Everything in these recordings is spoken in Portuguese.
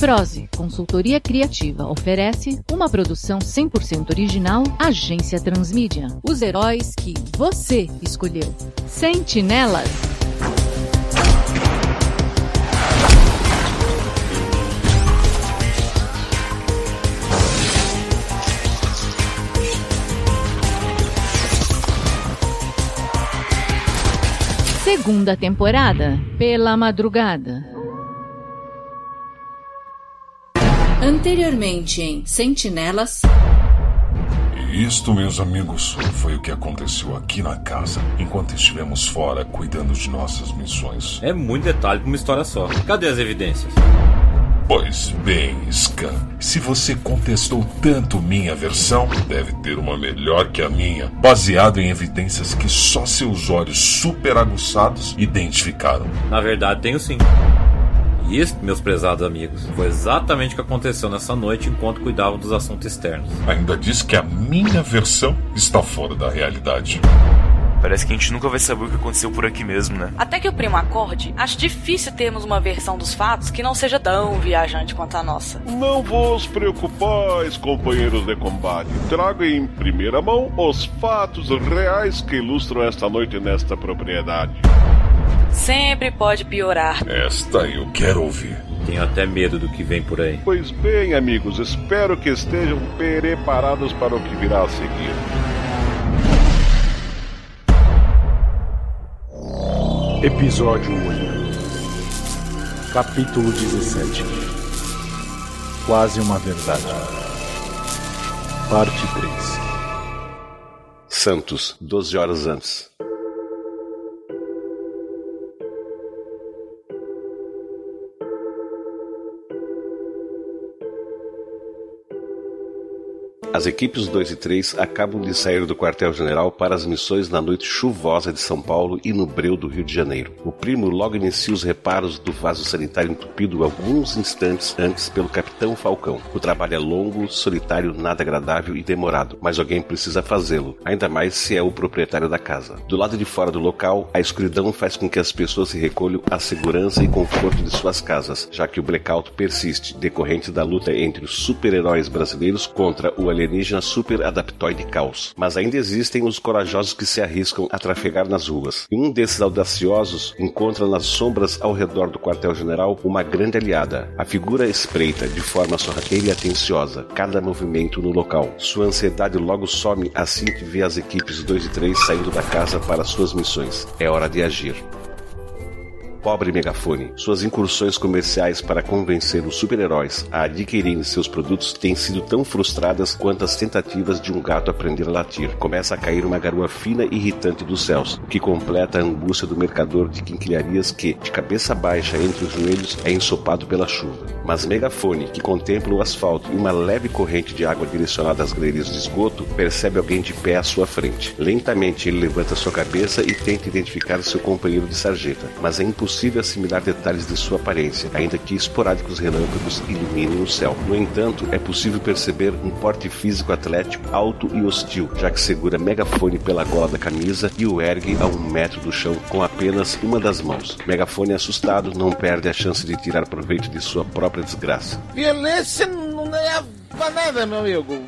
Prose, consultoria criativa, oferece uma produção 100% original Agência Transmídia. Os heróis que você escolheu. Sentinelas. Segunda temporada, pela madrugada. Anteriormente em Sentinelas. E isto, meus amigos, foi o que aconteceu aqui na casa enquanto estivemos fora cuidando de nossas missões. É muito detalhe pra uma história só. Cadê as evidências? Pois bem, Scan, se você contestou tanto minha versão, deve ter uma melhor que a minha, baseado em evidências que só seus olhos super aguçados identificaram. Na verdade, tenho sim. E isso, meus prezados amigos, foi exatamente o que aconteceu nessa noite enquanto cuidavam dos assuntos externos. Ainda diz que a minha versão está fora da realidade. Parece que a gente nunca vai saber o que aconteceu por aqui mesmo, né? Até que o primo acorde, acho difícil termos uma versão dos fatos que não seja tão viajante quanto a nossa. Não vos preocupais, companheiros de combate. Trago em primeira mão os fatos reais que ilustram esta noite nesta propriedade. Sempre pode piorar. Esta eu quero ouvir. Tenho até medo do que vem por aí. Pois bem, amigos, espero que estejam preparados para o que virá a seguir. Episódio 8 Capítulo 17 Quase uma verdade Parte 3 Santos, 12 horas antes. As equipes 2 e 3 acabam de sair do quartel-general para as missões na noite chuvosa de São Paulo e no breu do Rio de Janeiro. O primo logo inicia os reparos do vaso sanitário entupido alguns instantes antes pelo capitão Falcão. O trabalho é longo, solitário, nada agradável e demorado, mas alguém precisa fazê-lo, ainda mais se é o proprietário da casa. Do lado de fora do local, a escuridão faz com que as pessoas se recolham à segurança e conforto de suas casas, já que o blackout persiste, decorrente da luta entre os super-heróis brasileiros contra o alienígena super adaptoide caos. Mas ainda existem os corajosos que se arriscam a trafegar nas ruas. E um desses audaciosos encontra nas sombras ao redor do quartel-general uma grande aliada. A figura espreita de forma sorrateira e atenciosa cada movimento no local. Sua ansiedade logo some assim que vê as equipes 2 e 3 saindo da casa para suas missões. É hora de agir. Pobre megafone. Suas incursões comerciais para convencer os super-heróis a adquirirem seus produtos têm sido tão frustradas quanto as tentativas de um gato aprender a latir. Começa a cair uma garoa fina e irritante dos céus, o que completa a angústia do mercador de quinquilharias que, de cabeça baixa entre os joelhos, é ensopado pela chuva. Mas Megafone, que contempla o asfalto e uma leve corrente de água direcionada às galerias de esgoto, percebe alguém de pé à sua frente. Lentamente ele levanta sua cabeça e tenta identificar seu companheiro de sarjeta, mas é impossível possível assimilar detalhes de sua aparência, ainda que esporádicos relâmpagos iluminem o céu. No entanto, é possível perceber um porte físico atlético, alto e hostil, já que segura megafone pela gola da camisa e o ergue a um metro do chão com apenas uma das mãos. Megafone assustado não perde a chance de tirar proveito de sua própria desgraça. Violência não leva nada, meu amigo.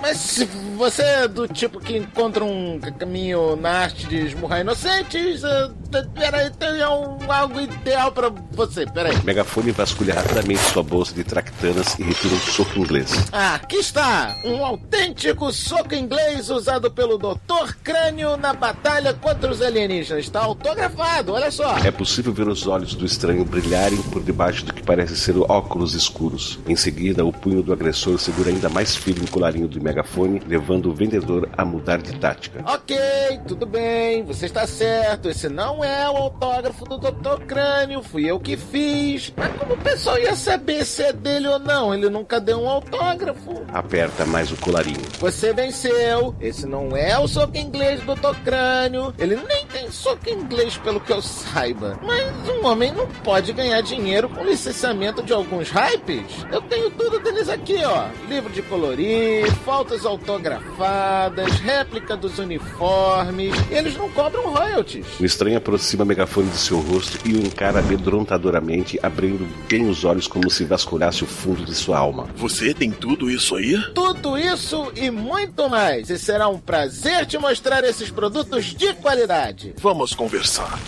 Mas se você é do tipo que encontra um caminho na arte de esmurrar inocentes, uh, peraí, tem um, algo ideal para você, peraí. Megafone vasculha rapidamente sua bolsa de tractanas e retira um soco inglês. Ah, aqui está! Um autêntico soco inglês usado pelo Dr. Crânio na batalha contra os alienígenas. Está autografado, olha só. É possível ver os olhos do estranho brilharem por debaixo do que parece ser óculos escuros. Em seguida, o punho do agressor segura ainda mais firme o colarinho do megafone, levando o vendedor a mudar de tática. Ok, tudo bem, você está certo. Esse não é o autógrafo do Dr. Crânio, fui eu que fiz. Mas como o pessoal ia saber se é dele ou não? Ele nunca deu um autógrafo. Aperta mais o colarinho. Você venceu. Esse não é o soco inglês do Dr. Crânio. Ele nem tem soco inglês, pelo que eu saiba. Mas um homem não pode ganhar dinheiro com licenciamento de alguns hypes. Eu tenho tudo deles aqui, ó. Livro de colorir, fotos autografadas, réplica dos uniformes. Eles não cobram royalties. O estranho aproxima o megafone de seu rosto e o encara amedrontadoramente, abrindo bem os olhos como se vasculhasse o fundo de sua alma. Você tem tudo isso aí? Tudo isso e muito mais. E será um prazer te mostrar esses produtos de qualidade. Vamos conversar.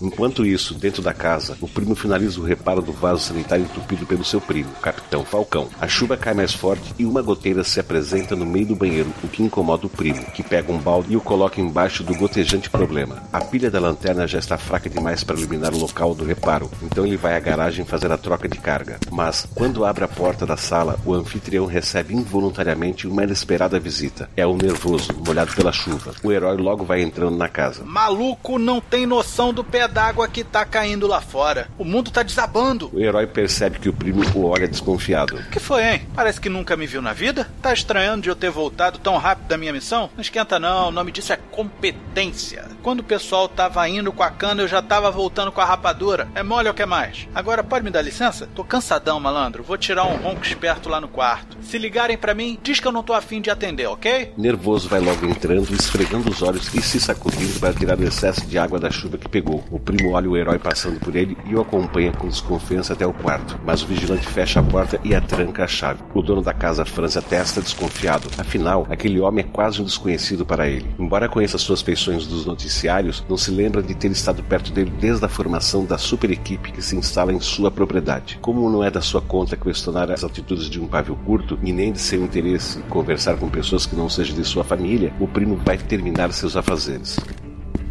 Enquanto isso, dentro da casa, o primo finaliza o reparo do vaso sanitário entupido pelo seu primo, Capitão Falcão. A chuva cai mais forte e uma goteira se apresenta no meio do banheiro, o que incomoda o primo, que pega um balde e o coloca embaixo do gotejante problema. A pilha da lanterna já está fraca demais para iluminar o local do reparo, então ele vai à garagem fazer a troca de carga. Mas, quando abre a porta da sala, o anfitrião recebe involuntariamente uma inesperada visita. É o nervoso, molhado pela chuva. O herói logo vai entrando na casa. Maluco não tem noção do pé d'água que tá caindo lá fora. O mundo tá desabando. O herói percebe que o primo o olha desconfiado. O que foi, hein? Parece que nunca me viu na vida? Tá estranhando de eu ter voltado tão rápido da minha missão? Não esquenta não, o nome disso é competência. Quando o pessoal tava indo com a cana, eu já tava voltando com a rapadura. É mole ou que mais? Agora pode me dar licença? Tô cansadão, malandro. Vou tirar um ronco esperto lá no quarto. Se ligarem para mim, diz que eu não tô afim de atender, ok? Nervoso vai logo entrando, esfregando os olhos e se sacudindo para tirar o excesso de água da chuva que pegou. O primo olha o herói passando por ele e o acompanha com desconfiança até o quarto. Mas o vigilante fecha a porta e a tranca a chave. O dono da casa franze a testa desconfiado. Afinal, aquele homem é quase um desconhecido para ele. Embora conheça suas feições dos noticiários, não se lembra de ter estado perto dele desde a formação da super equipe que se instala em sua propriedade. Como não é da sua conta questionar as atitudes de um pavio curto e nem de seu interesse conversar com pessoas que não sejam de sua família, o primo vai terminar seus afazeres.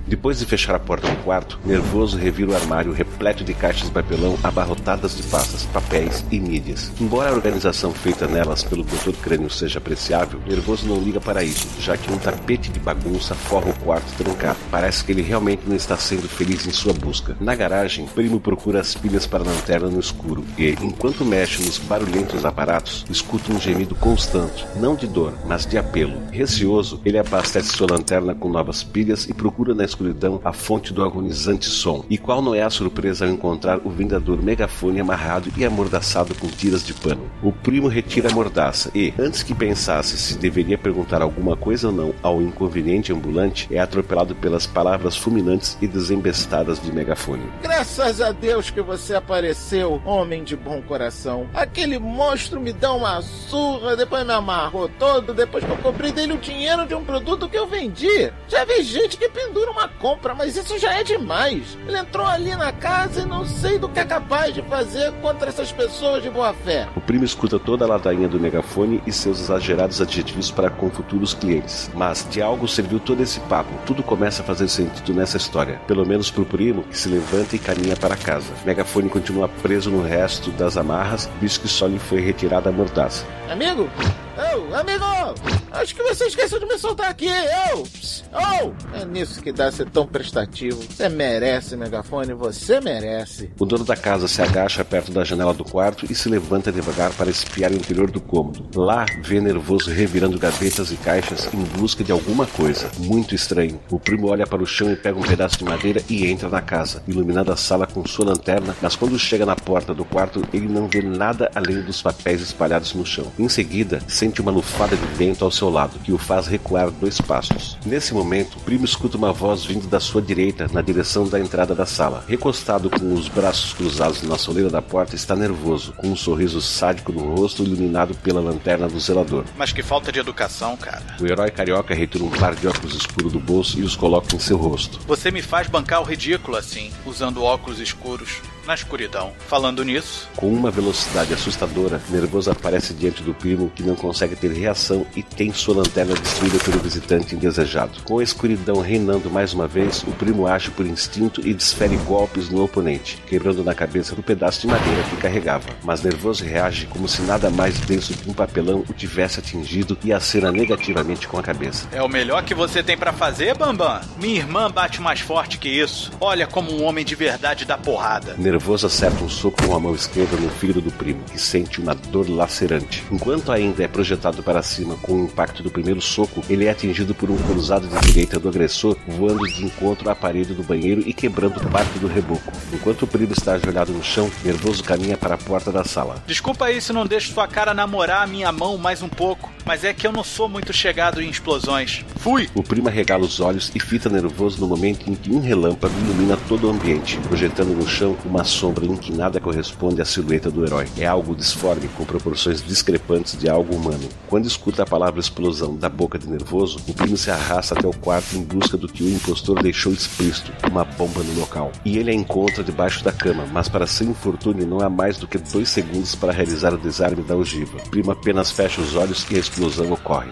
Depois de fechar a porta do quarto, nervoso revira o armário repleto de caixas de papelão abarrotadas de pastas, papéis e mídias. Embora a organização feita nelas pelo Dr. Crânio seja apreciável, nervoso não liga para isso, já que um tapete de bagunça forra o quarto trancado. Parece que ele realmente não está sendo feliz em sua busca. Na garagem, Primo procura as pilhas para a lanterna no escuro e, enquanto mexe nos barulhentos aparatos, escuta um gemido constante, não de dor, mas de apelo. Receoso, ele abastece sua lanterna com novas pilhas e procura na escuridão a fonte do agonizante som. E qual não é a surpresa ao encontrar o vendedor megafone amarrado e amordaçado com tiras de pano? O primo retira a mordaça e, antes que pensasse se deveria perguntar alguma coisa ou não ao inconveniente ambulante, é atropelado pelas palavras fulminantes e desembestadas de megafone. Graças a Deus que você apareceu, homem de bom coração. Aquele monstro me dá uma surra, depois me amarrou todo, depois que eu cobrei dele o dinheiro de um produto que eu vendi. Já vi gente que pendura uma compra, mas isso já é demais. Ele entrou ali na casa e não sei do que é capaz de fazer contra essas pessoas de boa fé. O primo escuta toda a ladainha do megafone e seus exagerados adjetivos para com futuros clientes. Mas de algo serviu todo esse papo. Tudo começa a fazer sentido nessa história. Pelo menos pro primo, que se levanta e caminha para casa. Megafone continua preso no resto das amarras, visto que só lhe foi retirada a mordaça. Amigo? Ô, amigo! Acho que você esqueceu de me soltar aqui, ô! Oh! É nisso que dá ser tão prestativo. Você merece, megafone, você merece. O dono da casa se agacha perto da janela do quarto e se levanta devagar para espiar o interior do cômodo. Lá, vê nervoso revirando gavetas e caixas em busca de alguma coisa. Muito estranho. O primo olha para o chão e pega um pedaço de madeira e entra na casa, iluminando a sala com sua lanterna, mas quando chega na porta do quarto, ele não vê nada além dos papéis espalhados no chão. Em seguida, sente uma lufada de vento ao seu lado, que o faz recuar dois passos. Nesse momento, o primo escuta uma voz vindo da sua direita, na direção da entrada da sala. Recostado com os braços cruzados na soleira da porta, está nervoso, com um sorriso sádico no rosto iluminado pela lanterna do zelador. Mas que falta de educação, cara. O herói carioca retira um par de óculos escuros do bolso e os coloca em seu rosto. Você me faz bancar o ridículo assim, usando óculos escuros na escuridão. Falando nisso, Com uma velocidade assustadora, Nervoso aparece diante do primo que não consegue ter reação e tem sua lanterna destruída pelo visitante indesejado. Com a escuridão reinando mais uma vez, o primo age por instinto e desfere golpes no oponente, quebrando na cabeça do pedaço de madeira que carregava. Mas Nervoso reage como se nada mais denso que um papelão o tivesse atingido e acena negativamente com a cabeça. é o melhor que você tem pra fazer, Bambam? Minha irmã bate mais forte que isso. Olha como um homem de verdade dá porrada. Nervoso acerta um soco com a mão esquerda no fígado do primo, que sente uma dor lacerante. Enquanto ainda é projetado para cima com um impacto impacto do primeiro soco, ele é atingido por um cruzado de direita do agressor, voando de encontro à parede do banheiro e quebrando parte do reboco. Enquanto o primo está ajoelhado no chão, nervoso caminha para a porta da sala. Desculpa aí se não deixo sua cara namorar a minha mão mais um pouco, mas é que eu não sou muito chegado em explosões. Fui! O primo regala os olhos e fita nervoso no momento em que um relâmpago ilumina todo o ambiente, projetando no chão uma sombra em que corresponde à silhueta do herói. É algo disforme, com proporções discrepantes de algo humano. Quando escuta a palavra explosão da boca de nervoso, o primo se arrasta até o quarto em busca do que o impostor deixou explícito, uma bomba no local. E ele a encontra debaixo da cama, mas para seu infortúnio não há mais do que dois segundos para realizar o desarme da ogiva. O primo apenas fecha os olhos e a explosão ocorre.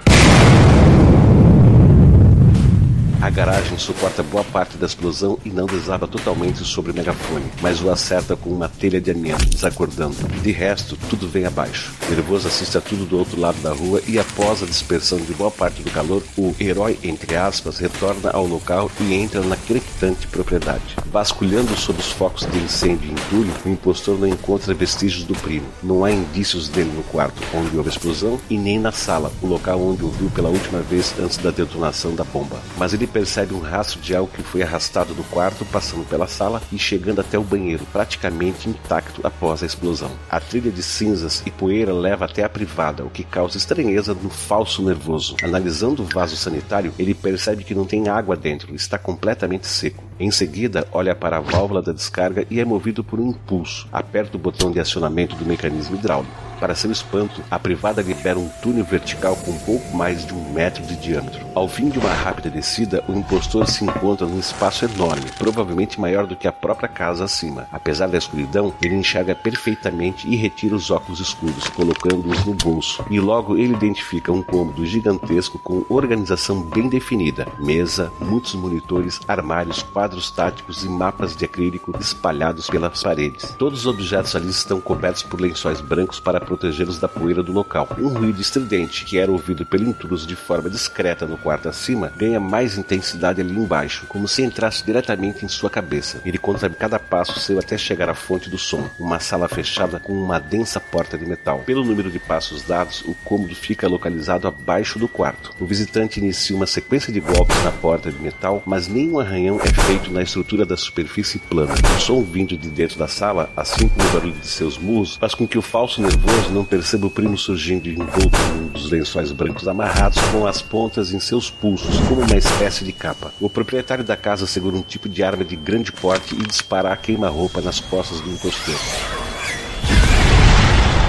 A garagem suporta boa parte da explosão e não desaba totalmente sobre o megafone, mas o acerta com uma telha de amianto, desacordando. De resto, tudo vem abaixo. Nervoso assiste a tudo do outro lado da rua e após a dispersão de boa parte do calor, o herói, entre aspas, retorna ao local e entra na crepitante propriedade. Vasculhando sob os focos de incêndio e entulho, o impostor não encontra vestígios do primo. Não há indícios dele no quarto onde houve a explosão e nem na sala, o local onde o viu pela última vez antes da detonação da bomba. Mas ele percebe um rastro de algo que foi arrastado do quarto, passando pela sala e chegando até o banheiro, praticamente intacto após a explosão. A trilha de cinzas e poeira leva até a privada, o que causa estranheza no falso nervoso. Analisando o vaso sanitário, ele percebe que não tem água dentro, está completamente seco. Em seguida, olha para a válvula da descarga e é movido por um impulso. Aperta o botão de acionamento do mecanismo hidráulico. Para seu espanto, a privada libera um túnel vertical com pouco mais de um metro de diâmetro. Ao fim de uma rápida descida, o impostor se encontra num espaço enorme, provavelmente maior do que a própria casa acima. Apesar da escuridão, ele enxerga perfeitamente e retira os óculos escuros, colocando-os no bolso. E logo ele identifica um cômodo gigantesco com organização bem definida: mesa, muitos monitores, armários, quadros táticos e mapas de acrílico espalhados pelas paredes. Todos os objetos ali estão cobertos por lençóis brancos para protegê-los da poeira do local. Um ruído estridente, que era ouvido pelo intruso de forma discreta no quarto acima, ganha mais intensidade ali embaixo, como se entrasse diretamente em sua cabeça. Ele conta cada passo seu até chegar à fonte do som, uma sala fechada com uma densa porta de metal. Pelo número de passos dados, o cômodo fica localizado abaixo do quarto. O visitante inicia uma sequência de golpes na porta de metal, mas nenhum arranhão é feito na estrutura da superfície plana. O som vindo de dentro da sala, assim como o barulho de seus murros, faz com que o falso nervoso não perceba o primo surgindo envolto em um dos lençóis brancos amarrados com as pontas em seus pulsos, como uma espécie de capa. O proprietário da casa segura um tipo de arma de grande porte e dispara a queima-roupa nas costas do impostor.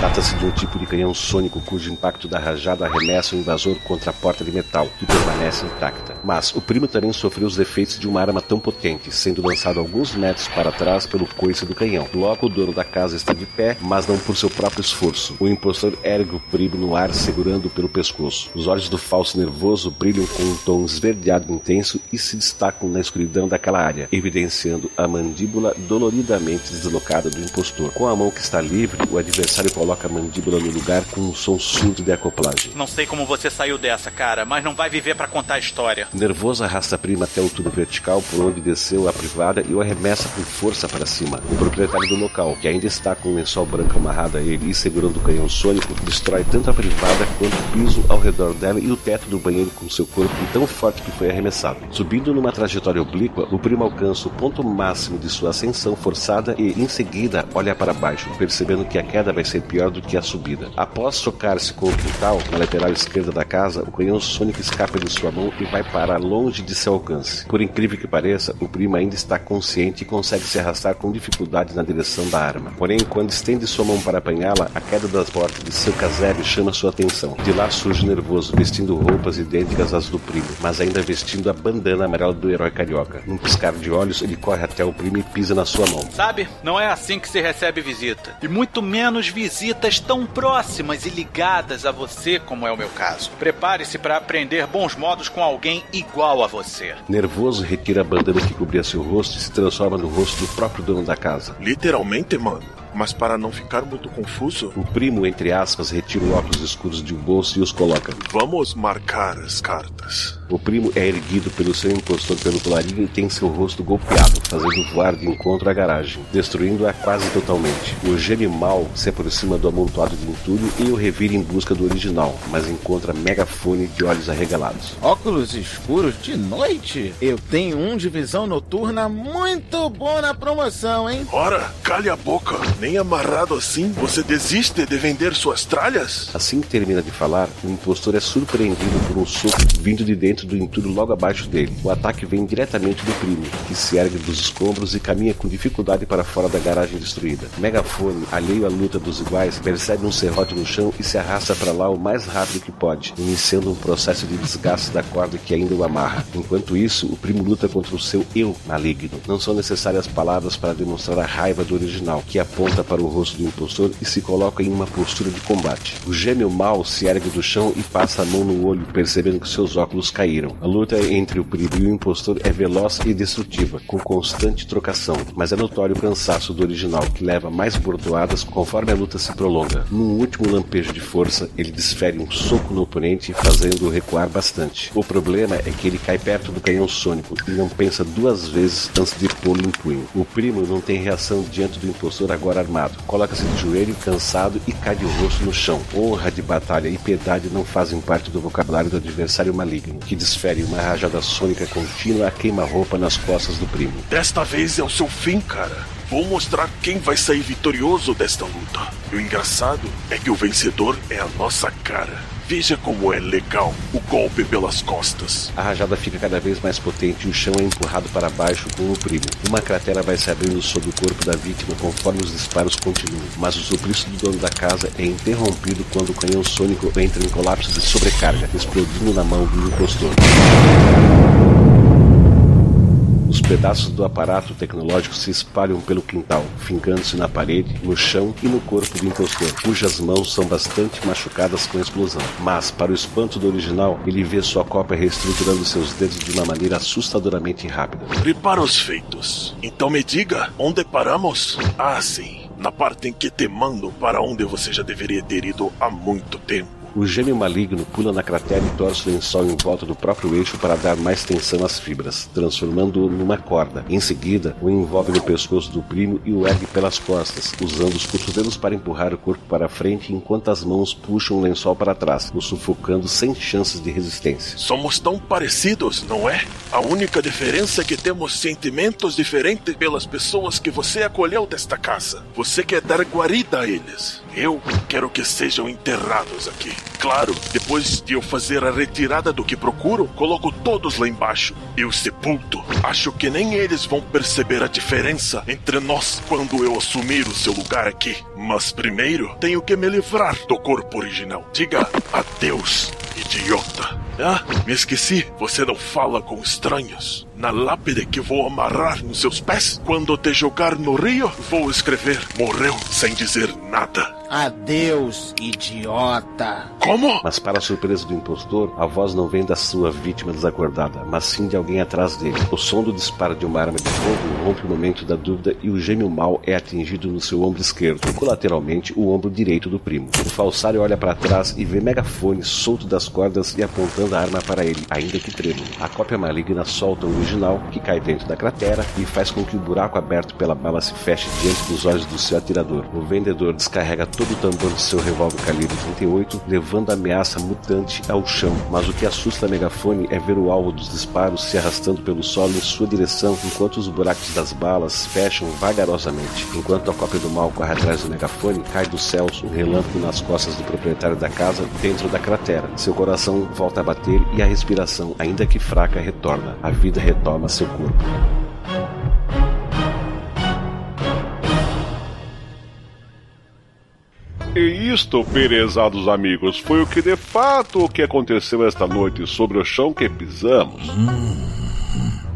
Trata-se de um tipo de canhão sônico cujo impacto da rajada arremessa o invasor contra a porta de metal, que permanece intacta. Mas o primo também sofreu os efeitos de uma arma tão potente, sendo lançado alguns metros para trás pelo coice do canhão. Logo, o dono da casa está de pé, mas não por seu próprio esforço. O impostor ergue o primo no ar, segurando-o pelo pescoço. Os olhos do falso nervoso brilham com um tom esverdeado intenso e se destacam na escuridão daquela área, evidenciando a mandíbula doloridamente deslocada do impostor. Com a mão que está livre, o adversário coloca a mandíbula no lugar com um som surdo de acoplagem. Não sei como você saiu dessa, cara, mas não vai viver para contar a história. Nervoso arrasta a prima até o túnel vertical por onde desceu a privada e o arremessa com força para cima. O proprietário do local, que ainda está com o lençol branco amarrado a ele e segurando o canhão sônico, destrói tanto a privada quanto o piso ao redor dela e o teto do banheiro com seu corpo tão forte que foi arremessado. Subindo numa trajetória oblíqua, o primo alcança o ponto máximo de sua ascensão forçada e, em seguida, olha para baixo, percebendo que a queda vai ser pior do que a subida. Após chocar-se com o quintal, na lateral esquerda da casa, o canhão sônico escapa de sua mão e vai parar longe de seu alcance. Por incrível que pareça, o primo ainda está consciente e consegue se arrastar com dificuldade na direção da arma. Porém, quando estende sua mão para apanhá-la, a queda das portas de seu casebre chama sua atenção. De lá surge nervoso, vestindo roupas idênticas às do primo, mas ainda vestindo a bandana amarela do herói carioca. Num piscar de olhos, ele corre até o primo e pisa na sua mão. Sabe, não é assim que se recebe visita. E muito menos visita visitas tão próximas e ligadas a você como é o meu caso. Prepare-se para aprender bons modos com alguém igual a você. Nervoso, retira a bandana que cobria seu rosto e se transforma no rosto do próprio dono da casa. Literalmente, mano. Mas para não ficar muito confuso, o primo, entre aspas, retira os óculos escuros de um bolso e os coloca. Vamos marcar as cartas. O primo é erguido pelo seu impostor pelo colarinho e tem seu rosto golpeado, fazendo voar de encontro à garagem, destruindo-a quase totalmente. O gênio mal se aproxima do amontoado de entulho e o revira em busca do original, mas encontra Megafone de olhos arregalados. Óculos escuros de noite? Eu tenho um de visão noturna muito bom na promoção, hein? Ora, calhe a boca. Nem amarrado assim, você desiste de vender suas tralhas? Assim que termina de falar, o impostor é surpreendido por um soco vindo de dentro do entulho logo abaixo dele. O ataque vem diretamente do primo, que se ergue dos escombros e caminha com dificuldade para fora da garagem destruída. Megafone, alheio à luta dos iguais, percebe um serrote no chão e se arrasta para lá o mais rápido que pode, iniciando um processo de desgaste da corda que ainda o amarra. Enquanto isso, o primo luta contra o seu eu maligno. Não são necessárias palavras para demonstrar a raiva do original, que aponta para o rosto do impostor e se coloca em uma postura de combate. O gêmeo mal se ergue do chão e passa a mão no olho, percebendo que seus óculos caíram. A luta entre o primo e o impostor é veloz e destrutiva, com constante trocação, mas é notório o cansaço do original, que leva mais bordoadas conforme a luta se prolonga. Num último lampejo de força, ele desfere um soco no oponente, fazendo-o recuar bastante. O problema é que ele cai perto do canhão sônico e não pensa duas vezes antes de pô-lo em punho. O primo não tem reação diante do impostor agora Coloca-se de joelho, cansado e cai de rosto no chão. Honra de batalha e piedade não fazem parte do vocabulário do adversário maligno, que desfere uma rajada sônica contínua a queima-roupa nas costas do primo. Desta vez é o seu fim, cara. Vou mostrar quem vai sair vitorioso desta luta. E o engraçado é que o vencedor é a nossa cara. Veja como é legal o golpe pelas costas. A rajada fica cada vez mais potente e o chão é empurrado para baixo com o primo. Uma cratera vai se abrindo sobre o corpo da vítima conforme os disparos continuam, mas o suplício do dono da casa é interrompido quando o canhão sônico entra em colapso de sobrecarga, explodindo na mão do impostor. Os pedaços do aparato tecnológico se espalham pelo quintal, fincando-se na parede, no chão e no corpo do impostor, cujas mãos são bastante machucadas com a explosão. Mas, para o espanto do original, ele vê sua cópia reestruturando seus dedos de uma maneira assustadoramente rápida. Prepara os feitos. Então me diga, onde paramos? Ah, sim. Na parte em que te mando para onde você já deveria ter ido há muito tempo. O gêmeo maligno pula na cratera e torce o lençol em volta do próprio eixo para dar mais tensão às fibras, transformando-o numa corda. Em seguida, o envolve no pescoço do primo e o ergue pelas costas, usando os cotovelos para empurrar o corpo para frente enquanto as mãos puxam o lençol para trás, o sufocando sem chances de resistência. Somos tão parecidos, não é? A única diferença é que temos sentimentos diferentes pelas pessoas que você acolheu desta casa. Você quer dar guarida a eles. Eu quero que sejam enterrados aqui. Claro, depois de eu fazer a retirada do que procuro, coloco todos lá embaixo. Eu sepulto. Acho que nem eles vão perceber a diferença entre nós quando eu assumir o seu lugar aqui. Mas primeiro, tenho que me livrar do corpo original. Diga adeus, idiota. Ah, me esqueci. Você não fala com estranhos. Na lápide que vou amarrar nos seus pés, quando te jogar no rio, vou escrever: morreu sem dizer nada. Adeus, idiota. Como? Mas, para a surpresa do impostor, a voz não vem da sua vítima desacordada, mas sim de alguém atrás dele. O som do disparo de uma arma de fogo rompe o momento da dúvida e o gêmeo mal é atingido no seu ombro esquerdo, e colateralmente o ombro direito do primo. O falsário olha para trás e vê megafone solto das cordas e apontando a arma para ele, ainda que trêmulo. A cópia maligna solta o original, que cai dentro da cratera e faz com que o buraco aberto pela bala se feche diante dos olhos do seu atirador. O vendedor descarrega todo o tambor de seu revólver calibre 38, levando a ameaça mutante ao chão. Mas o que assusta a megafone é ver o alvo dos disparos se arrastando pelo solo em sua direção, enquanto os buracos das balas fecham vagarosamente. Enquanto a cópia do mal corre atrás do megafone, cai dos céus um relâmpago nas costas do proprietário da casa dentro da cratera. Seu coração volta a bater e a respiração, ainda que fraca, retorna. A vida retoma seu corpo. E isto, perezados amigos, foi o que de fato o que aconteceu esta noite sobre o chão que pisamos. Hum.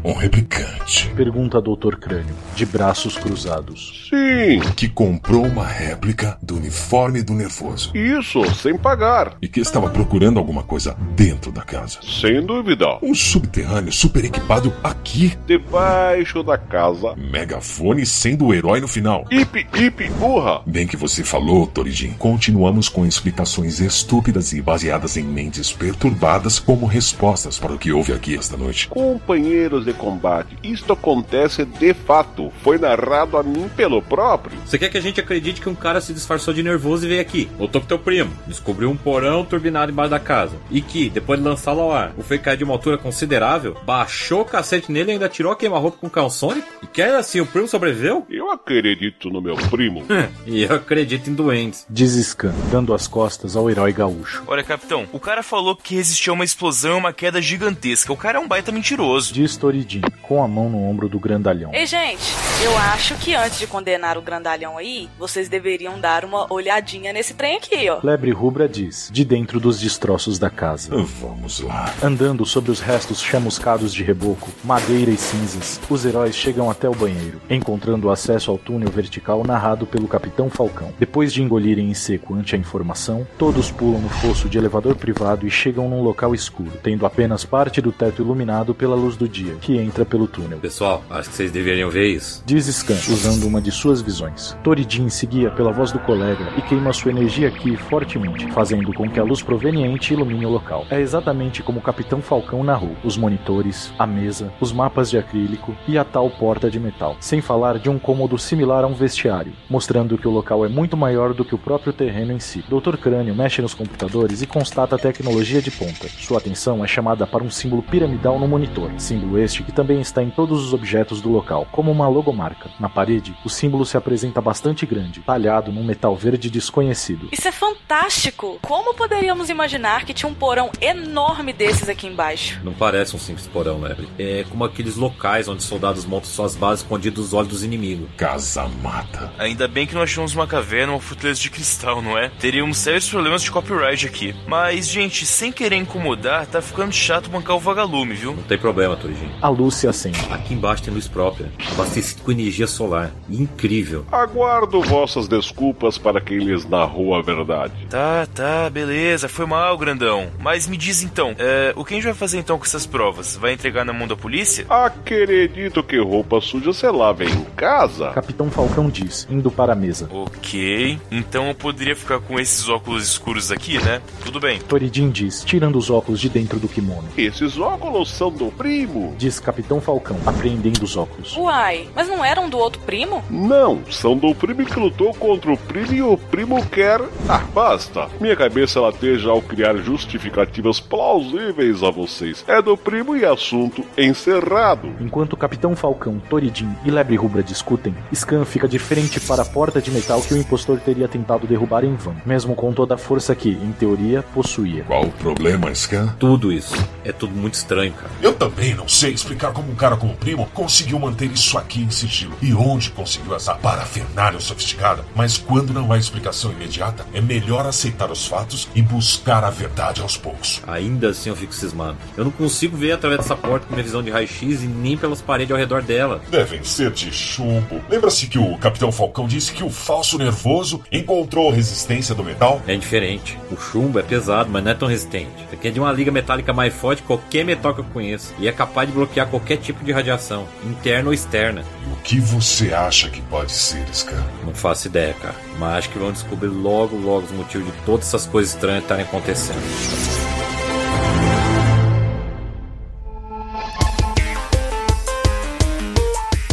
Um replicante. Pergunta Dr. Crânio, de braços cruzados. Sim. Que comprou uma réplica do uniforme do nervoso. Isso, sem pagar. E que estava procurando alguma coisa dentro da casa. Sem dúvida. Um subterrâneo super equipado aqui. Debaixo da casa. Megafone sendo o herói no final. Ip, ip, burra. Bem que você falou, Torijin. Continuamos com explicações estúpidas e baseadas em mentes perturbadas como respostas para o que houve aqui esta noite. Companheiros de combate, isto acontece de fato. Foi narrado a mim pelo próprio. Você quer que a gente acredite que um cara se disfarçou de nervoso e veio aqui? Voltou com teu primo, descobriu um porão turbinado embaixo da casa. E que, depois de lançá-lo ao ar, o fez cair de uma altura considerável, baixou o cacete nele e ainda tirou a queima-roupa com sônico? E que era assim, o primo sobreviveu? Eu acredito no meu primo. e eu acredito em doentes. Diz Scan, dando as costas ao herói gaúcho. Olha, capitão, o cara falou que resistiu a uma explosão e uma queda gigantesca. O cara é um baita mentiroso. Diz Toridin, com a mão no ombro do grandalhão. Ei, gente, eu acho que antes de condenar o grandalhão aí, vocês deveriam dar uma olhadinha nesse trem aqui, ó. Lebre Rubra diz, de dentro dos destroços da casa. Vamos lá. Andando sobre os restos chamuscados de reboco, madeira e cinzas, os heróis chegam até o banheiro, encontrando acesso ao túnel vertical narrado pelo Capitão Falcão. Depois de engolirem em seco ante a informação, todos pulam no fosso de elevador privado e chegam num local escuro, tendo apenas parte do teto iluminado pela luz do dia, que entra pelo túnel. Pessoal, acho que vocês deveriam ver isso. Diz Scan, usando uma de suas visões. Toridin seguia pela voz do colega e queima sua energia aqui fortemente, fazendo com que a luz proveniente ilumine o local. É exatamente como o Capitão Falcão narrou: os monitores, a mesa, os mapas de acrílico e a tal porta de metal, sem falar de um cômodo similar a um vestiário, mostrando que o local é muito maior do que o próprio terreno em si. Dr. Crânio mexe nos computadores e constata a tecnologia de ponta. Sua atenção é chamada para um símbolo piramidal no monitor, símbolo este que também está em todos os objetos do local, como uma logomarca. Na parede, o símbolo se apresenta bastante grande, talhado num metal verde desconhecido. Isso é fantástico! Como poderíamos imaginar que tinha um porão enorme desses aqui embaixo? Não parece um simples porão, Lebre. É como aqueles locais onde soldados montam suas bases escondidos dos olhos dos inimigos. Casa mata. Ainda bem que não achamos uma caverna ou uma fortaleza de cristal, não é? Teríamos sérios problemas de copyright aqui. Mas, gente, sem querer incomodar, tá ficando chato bancar o vagalume, viu? Não tem problema, Torijin. A luz se acende. Aqui embaixo tem luz própria, abastecido com energia solar. Incrível. Aguardo vossas desculpas para quem lhes narrou a verdade. Tá, tá, beleza, foi mal, grandão. Mas me diz então, é, o que a gente vai fazer então com essas provas? Vai entregar na mão da polícia? Acredito que roupa suja se lava em casa. Capitão Falcão diz, indo para a mesa. Ok, então eu poderia ficar com esses óculos escuros aqui, né? Tudo bem. Toridin diz, tirando os óculos de dentro do kimono. Esses óculos são do primo. Diz Capitão Falcão, apreendendo os óculos. Uai, mas não eram do outro primo? Não, são do primo que lutou contra o primo e o primo quer. Ah, basta. Minha cabeça lateja ao criar justificativas plausíveis a vocês. É do primo e assunto encerrado. Enquanto o Capitão Falcão, Toridin e Lebre Rubra discutem, Scan fica de frente para a porta de metal que o impostor teria tentado derrubar em vão, mesmo com toda a força que, em teoria, possuía. Qual o problema, Scan? Tudo isso. É tudo muito estranho, cara. Eu também não sei explicar como um cara como o primo conseguiu manter isso aqui em sigilo. E onde conseguiu essa parafernália sofisticada. Mas quando não há explicação imediata, é melhor aceitar os fatos e buscar a verdade aos poucos. Ainda assim eu fico cismado. Eu não consigo ver através dessa porta com minha visão de raio-x e nem pelas paredes ao redor dela. Devem ser de chumbo. Lembra-se que o Capitão Falcão disse que o falso nervoso encontrou resistência do metal? É diferente. O chumbo é pesado, mas não é tão resistente. Isso aqui é de uma liga metálica mais forte que qualquer metal que eu conheço. E é capaz de bloquear qualquer tipo de radiação, interna ou externa. E o que você acha que pode ser, Scan? Não faço ideia, cara. Mas acho que vão descobrir logo, logo os motivos de todas essas coisas estranhas estarem acontecendo.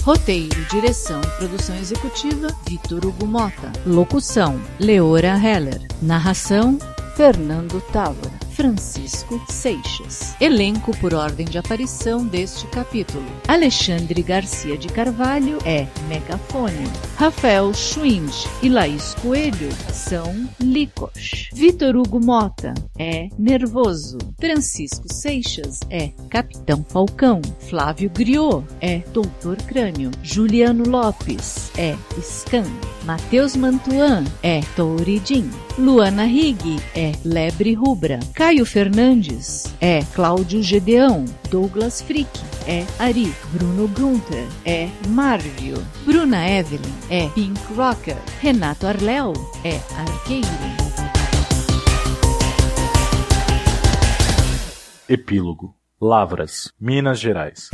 Roteiro, direção e produção executiva, Vitor Hugo Mota. Locução, Leora Heller. Narração, Fernando Távora. Francisco Seixas. Elenco por ordem de aparição deste capítulo. Alexandre Garcia de Carvalho é Megafone. Rafael Schwind e Laís Coelho são Licos. Vitor Hugo Mota é Nervoso. Francisco Seixas é Capitão Falcão. Flávio Griot é Doutor Crânio. Juliano Lopes é Scan. Matheus Mantuan é Touridin. Luana Rig é Lebre Rubra. Caio Fernandes é Cláudio Gedeão. Douglas Frick é Ari. Bruno Gunther é Marvio. Bruna Evelyn é Pink Rocker. Renato Arléo é Arqueiro. Epílogo. Lavras, Minas Gerais.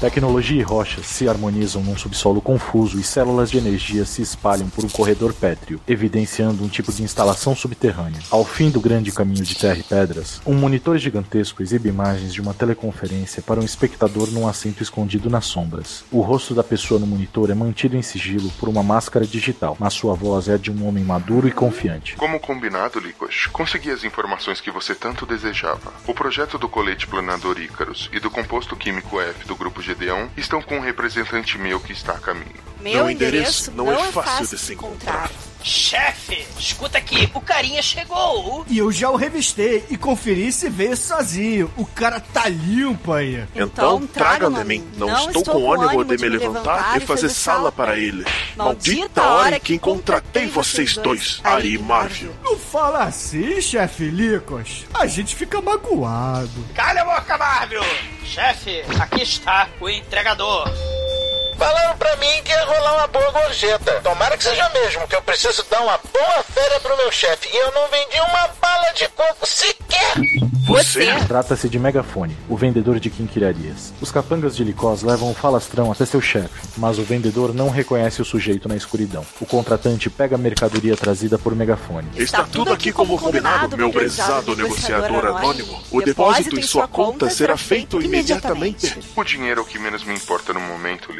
Tecnologia e rochas se harmonizam num subsolo confuso e células de energia se espalham por um corredor pétreo, evidenciando um tipo de instalação subterrânea. Ao fim do grande caminho de terra e pedras, um monitor gigantesco exibe imagens de uma teleconferência para um espectador num assento escondido nas sombras. O rosto da pessoa no monitor é mantido em sigilo por uma máscara digital, mas sua voz é de um homem maduro e confiante. Como combinado, Likos, consegui as informações que você tanto desejava. O projeto do colete planador Ícaros e do composto químico F do grupo Gedeão estão com um representante meu que está a caminho. Meu endereço não é fácil de se encontrar. Chefe, escuta aqui, o carinha chegou. E eu já o revistei e conferi se veio sozinho. O cara tá limpo aí. Então, traga-me a mim. Não, estou com ânimo de me levantar e fazer sala para ele. Maldita hora em que contratei vocês dois, Ari e Marvel. Não fala assim, chefe Licos. A gente fica magoado. Calha a boca, Marvel. Chefe, aqui está o entregador. Falaram pra mim que ia rolar uma boa gorjeta. Tomara que seja mesmo, que eu preciso dar uma boa férias pro meu chefe. E eu não vendi uma bala de coco sequer. Você? Trata-se de Megafone, o vendedor de quinquilharias. Os capangas de Licós levam o falastrão até seu chefe, mas o vendedor não reconhece o sujeito na escuridão. O contratante pega a mercadoria trazida por Megafone. Está tudo aqui como combinado, meu prezado negociador anônimo. O depósito em sua conta será feito imediatamente. O dinheiro é o que menos me importa no momento,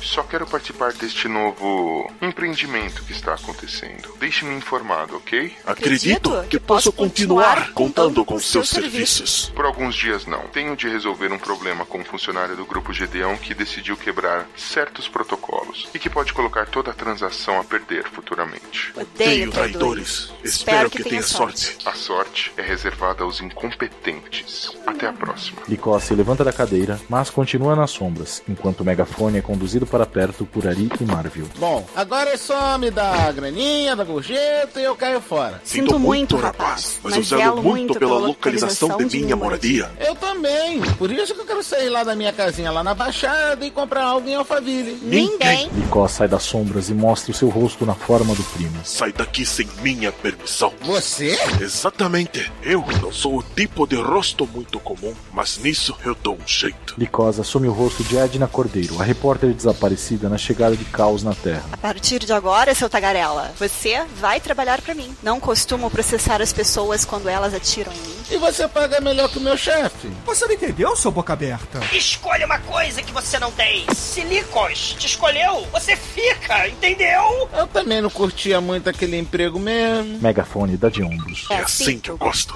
Só quero participar deste novo empreendimento que está acontecendo. Deixe-me informado, ok? Acredito que posso continuar contando com seus serviços. Por alguns dias não. Tenho de resolver um problema com um funcionário do grupo Gedeão que decidiu quebrar certos protocolos e que pode colocar toda a transação a perder futuramente. Odeio traidores. Espero que tenha sorte. A sorte é reservada aos incompetentes. Até a próxima. Licós se levanta da cadeira, mas continua nas sombras, enquanto o megafone é conduzido para perto por Ari e Marvel. Bom, agora é só me dar a graninha da gorjeta e eu caio fora. Sinto muito, rapaz, mas eu zelo muito pela localização de minha moradia. Eu também. Por isso que eu quero sair lá da minha casinha lá na Baixada e comprar algo em Alphaville. Ninguém. Licós sai das sombras e mostra o seu rosto na forma do primo. Sai daqui sem minha permissão. Você? Exatamente. Eu não sou o tipo de rosto muito comum, mas nisso eu dou um jeito. Licós assume o rosto de Edna Cordeiro, a repórter desaparecida na chegada de caos na Terra. A partir de agora, seu tagarela, você vai trabalhar pra mim. Não costumo processar as pessoas quando elas atiram em mim. E você paga melhor que o meu chefe. Você não entendeu, seu boca aberta? Escolha uma coisa que você não tem. Se Licos te escolheu, você fica, entendeu? Eu também não curtia muito aquele emprego mesmo. Megafone dá de ombros. É assim que eu gosto.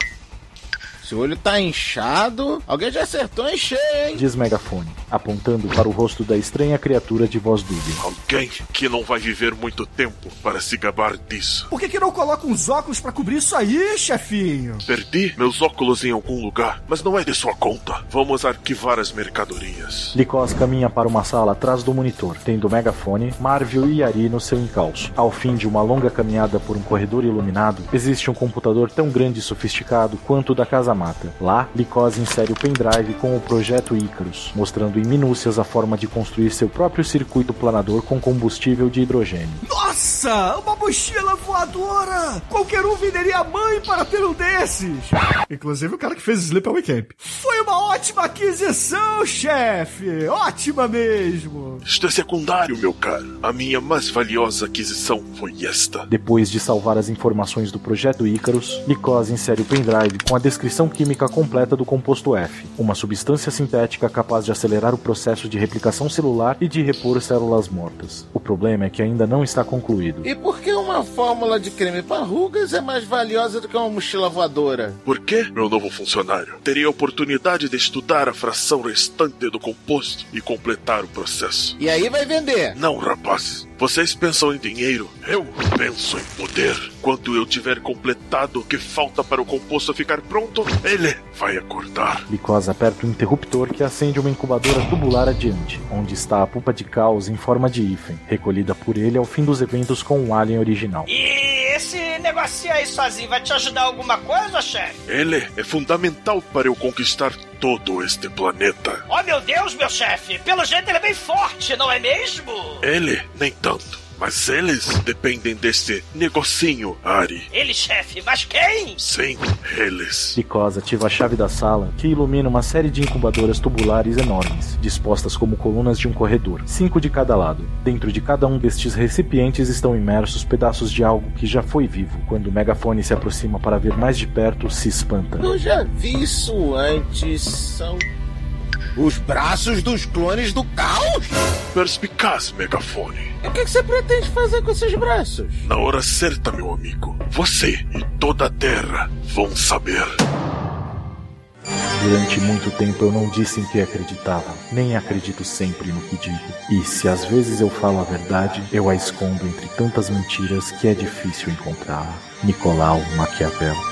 Seu olho tá inchado. Alguém já acertou em cheio, hein? Diz Megafone, apontando para o rosto da estranha criatura de voz dúbia. Alguém que não vai viver muito tempo para se gabar disso. Por que, que não coloca uns óculos pra cobrir isso aí, chefinho? Perdi meus óculos em algum lugar, mas não é de sua conta. Vamos arquivar as mercadorias. Licós caminha para uma sala atrás do monitor, tendo Megafone, Marvel e Ari no seu encalço. Ao fim de uma longa caminhada por um corredor iluminado, existe um computador tão grande e sofisticado quanto o da Casa Mata. Lá, Licós insere o pendrive com o projeto Icarus, mostrando em minúcias a forma de construir seu próprio circuito planador com combustível de hidrogênio. Nossa, uma mochila voadora! Qualquer um venderia a mãe para ter um desses! Inclusive o cara que fez Sleepaway Camp. Foi uma ótima aquisição, chefe! Ótima mesmo! Isto é secundário, meu caro. A minha mais valiosa aquisição foi esta. Depois de salvar as informações do projeto Icarus, Licós insere o pendrive com a descrição química completa do composto F, uma substância sintética capaz de acelerar o processo de replicação celular e de repor células mortas. O problema é que ainda não está concluído. E por que uma fórmula de creme para rugas é mais valiosa do que uma mochila voadora? Por que, meu novo funcionário, teria a oportunidade de estudar a fração restante do composto e completar o processo? E aí vai vender? Não, rapazes. Vocês pensam em dinheiro, eu penso em poder. Quando eu tiver completado o que falta para o composto ficar pronto, ele vai acordar. Licosa aperta o interruptor que acende uma incubadora tubular adiante, onde está a pupa de caos em forma de hífen, recolhida por ele ao fim dos eventos com o alien original. E esse negocinho aí sozinho vai te ajudar alguma coisa, chefe? Ele é fundamental para eu conquistar todo este planeta. Oh meu Deus, meu chefe! Pelo jeito ele é bem forte, não é mesmo? Ele, nem tanto. Mas eles dependem deste negocinho, Ari. Ele, chefe, mas quem? Sim, eles. Licosa ativa a chave da sala, que ilumina uma série de incubadoras tubulares enormes, dispostas como colunas de um corredor, cinco de cada lado. Dentro de cada um destes recipientes estão imersos pedaços de algo que já foi vivo. Quando o megafone se aproxima para ver mais de perto, se espanta. Eu já vi isso antes. São os braços dos clones do caos? Perspicaz, megafone. E o que você pretende fazer com esses braços? Na hora certa, meu amigo, você e toda a Terra vão saber. Durante muito tempo eu não disse em que acreditava, nem acredito sempre no que digo. E se às vezes eu falo a verdade, eu a escondo entre tantas mentiras que é difícil encontrá-la. Nicolau Maquiavel.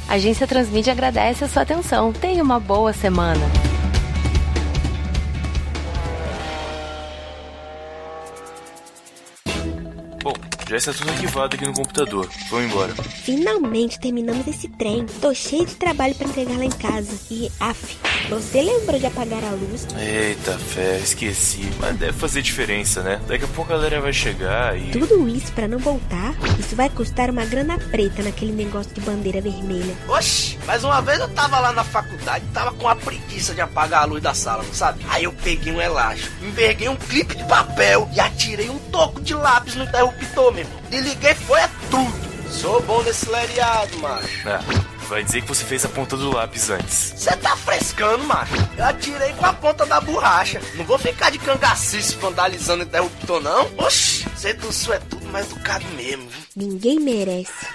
A Agência Transmídia agradece a sua atenção. Tenha uma boa semana. Bom, já está tudo arquivado aqui no computador. Vamos embora. Finalmente terminamos esse trem. Tô cheio de trabalho para entregar lá em casa. E, af, você lembrou de apagar a luz? Eita, fé, esqueci. Mas deve fazer diferença, né? Daqui a pouco a galera vai chegar e. Tudo isso para não voltar? Isso vai custar uma grana preta naquele negócio de bandeira vermelha. Oxi, mais uma vez eu tava lá na faculdade, tava com a preguiça de apagar a luz da sala, não sabe? Aí eu peguei um elástico, enverguei um clipe de papel e atirei um toco de lápis no interruptor, meu irmão. E liguei, foi é tudo. Sou bom nesse lereado, macho. Ah, vai dizer que você fez a ponta do lápis antes. Você tá frescando, macho? Eu atirei com a ponta da borracha. Não vou ficar de cangacice vandalizando o interruptor, não. Oxi, ser do sul é tudo mais educado mesmo. Ninguém merece.